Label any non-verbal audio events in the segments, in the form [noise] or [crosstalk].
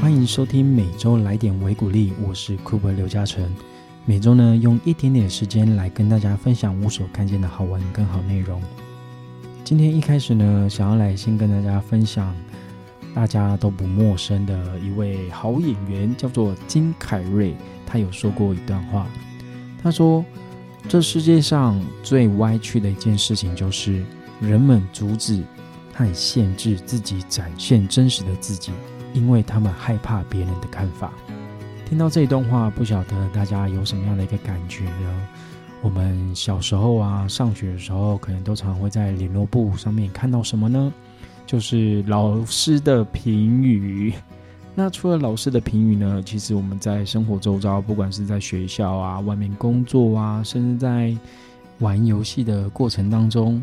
欢迎收听每周来点维鼓励，我是库珀刘嘉诚。每周呢，用一点点时间来跟大家分享我所看见的好文跟好内容。今天一开始呢，想要来先跟大家分享大家都不陌生的一位好演员，叫做金凯瑞。他有说过一段话，他说：“这世界上最歪曲的一件事情，就是人们阻止和限制自己展现真实的自己。”因为他们害怕别人的看法。听到这一段话，不晓得大家有什么样的一个感觉呢？我们小时候啊，上学的时候，可能都常会在联络簿上面看到什么呢？就是老师的评语。那除了老师的评语呢？其实我们在生活周遭，不管是在学校啊、外面工作啊，甚至在玩游戏的过程当中，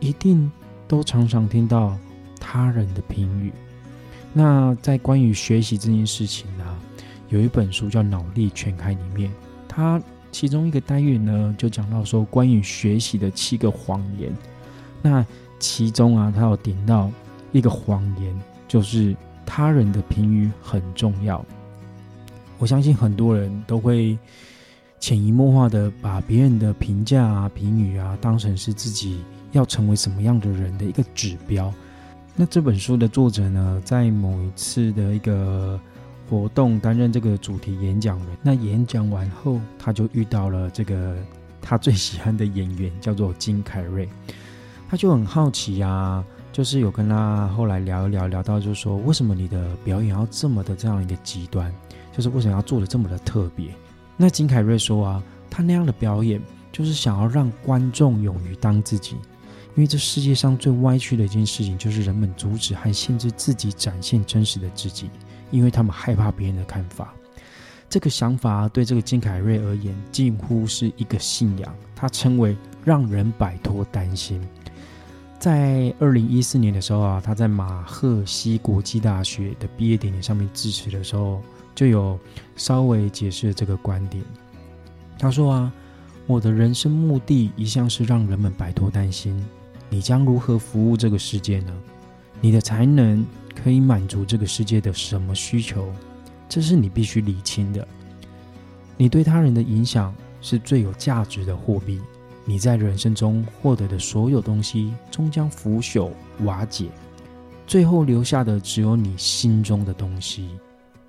一定都常常听到他人的评语。那在关于学习这件事情呢，有一本书叫《脑力全开》里面，它其中一个单元呢就讲到说关于学习的七个谎言。那其中啊，它有点到一个谎言，就是他人的评语很重要。我相信很多人都会潜移默化的把别人的评价啊、评语啊当成是自己要成为什么样的人的一个指标。那这本书的作者呢，在某一次的一个活动担任这个主题演讲人。那演讲完后，他就遇到了这个他最喜欢的演员，叫做金凯瑞。他就很好奇啊，就是有跟他后来聊一聊，聊到就是说，为什么你的表演要这么的这样一个极端？就是为什么要做的这么的特别？那金凯瑞说啊，他那样的表演就是想要让观众勇于当自己。因为这世界上最歪曲的一件事情，就是人们阻止和限制自己展现真实的自己，因为他们害怕别人的看法。这个想法对这个金凯瑞而言，近乎是一个信仰。他称为让人摆脱担心。在二零一四年的时候啊，他在马赫西国际大学的毕业典礼上面致辞的时候，就有稍微解释了这个观点。他说啊，我的人生目的一向是让人们摆脱担心。你将如何服务这个世界呢？你的才能可以满足这个世界的什么需求？这是你必须理清的。你对他人的影响是最有价值的货币。你在人生中获得的所有东西终将腐朽瓦解，最后留下的只有你心中的东西。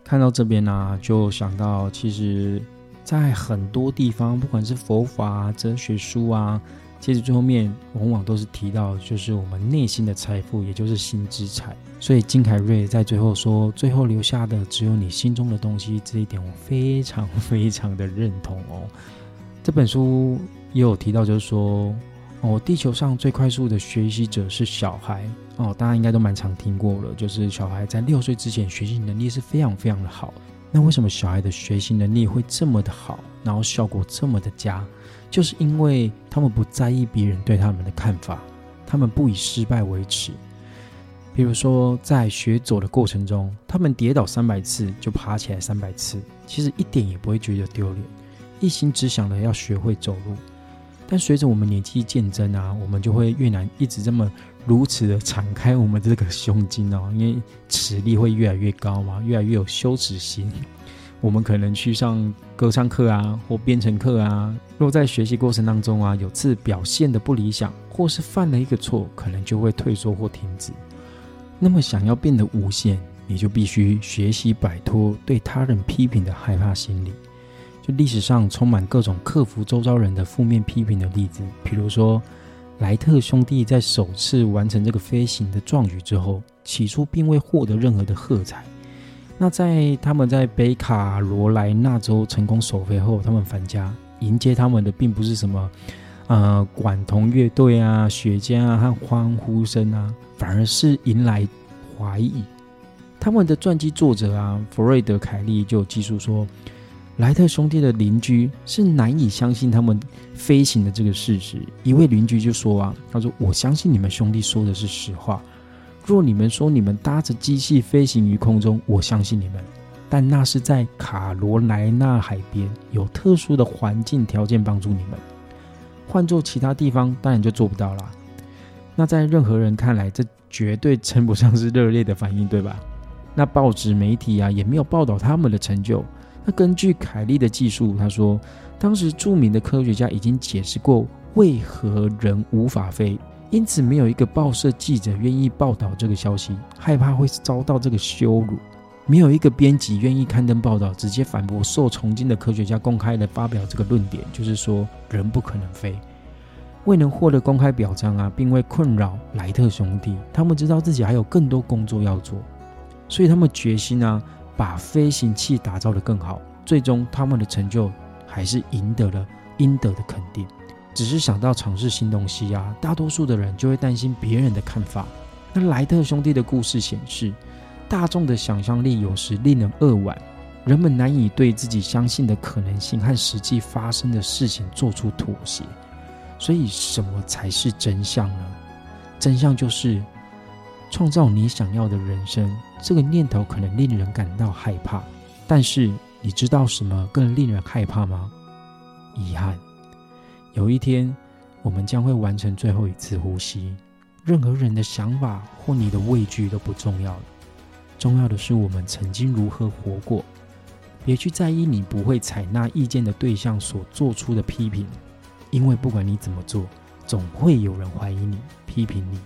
看到这边呢，就想到，其实，在很多地方，不管是佛法、哲学书啊。其实最后面往往都是提到，就是我们内心的财富，也就是心之财。所以金凯瑞在最后说，最后留下的只有你心中的东西。这一点我非常 [laughs] 非常的认同哦。这本书也有提到，就是说，哦，地球上最快速的学习者是小孩哦，大家应该都蛮常听过了，就是小孩在六岁之前学习能力是非常非常的好。那为什么小孩的学习能力会这么的好，然后效果这么的佳？就是因为他们不在意别人对他们的看法，他们不以失败为耻。比如说，在学走的过程中，他们跌倒三百次就爬起来三百次，其实一点也不会觉得丢脸，一心只想着要学会走路。但随着我们年纪渐增啊，我们就会越难一直这么如此的敞开我们这个胸襟哦，因为实力会越来越高嘛，越来越有羞耻心。[laughs] 我们可能去上歌唱课啊，或编程课啊。若在学习过程当中啊，有次表现的不理想，或是犯了一个错，可能就会退缩或停止。那么，想要变得无限，你就必须学习摆脱对他人批评的害怕心理。就历史上充满各种克服周遭人的负面批评的例子，比如说莱特兄弟在首次完成这个飞行的壮举之后，起初并未获得任何的喝彩。那在他们在北卡罗来纳州成功首飞后，他们返家迎接他们的并不是什么，呃，管童乐队啊、雪茄啊和欢呼声啊，反而是迎来怀疑。他们的传记作者啊，弗瑞德凯利就记述说，莱特兄弟的邻居是难以相信他们飞行的这个事实。一位邻居就说啊，他说：“我相信你们兄弟说的是实话。”若你们说你们搭着机器飞行于空中，我相信你们，但那是在卡罗莱纳海边有特殊的环境条件帮助你们。换做其他地方，当然就做不到啦。那在任何人看来，这绝对称不上是热烈的反应，对吧？那报纸媒体啊，也没有报道他们的成就。那根据凯利的技术，他说，当时著名的科学家已经解释过为何人无法飞，因此没有一个报社记者愿意报道这个消息，害怕会遭到这个羞辱；没有一个编辑愿意刊登报道，直接反驳受崇敬的科学家公开的发表这个论点，就是说人不可能飞。未能获得公开表彰啊，并未困扰莱特兄弟。他们知道自己还有更多工作要做，所以他们决心啊，把飞行器打造得更好。最终，他们的成就还是赢得了应得的肯定。只是想到尝试新东西啊，大多数的人就会担心别人的看法。那莱特兄弟的故事显示，大众的想象力有时令人扼腕，人们难以对自己相信的可能性和实际发生的事情做出妥协。所以，什么才是真相呢？真相就是创造你想要的人生。这个念头可能令人感到害怕，但是你知道什么更令人害怕吗？遗憾。有一天，我们将会完成最后一次呼吸。任何人的想法或你的畏惧都不重要了，重要的是我们曾经如何活过。别去在意你不会采纳意见的对象所做出的批评。因为不管你怎么做，总会有人怀疑你、批评你。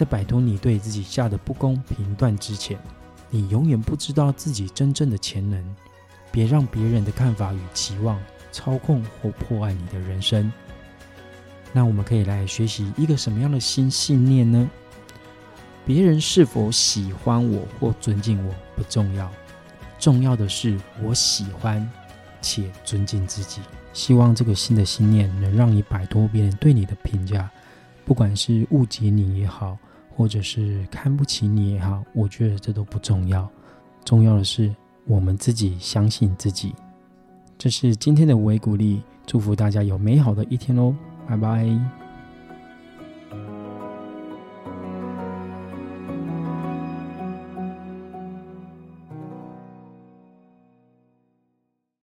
在摆脱你对自己下的不公评断之前，你永远不知道自己真正的潜能。别让别人的看法与期望操控或破坏你的人生。那我们可以来学习一个什么样的新信念呢？别人是否喜欢我或尊敬我不重要，重要的是我喜欢且尊敬自己。希望这个新的信念能让你摆脱别人对你的评价，不管是误解你也好，或者是看不起你也好，我觉得这都不重要。重要的是我们自己相信自己。这是今天的微鼓励，祝福大家有美好的一天哦，拜拜。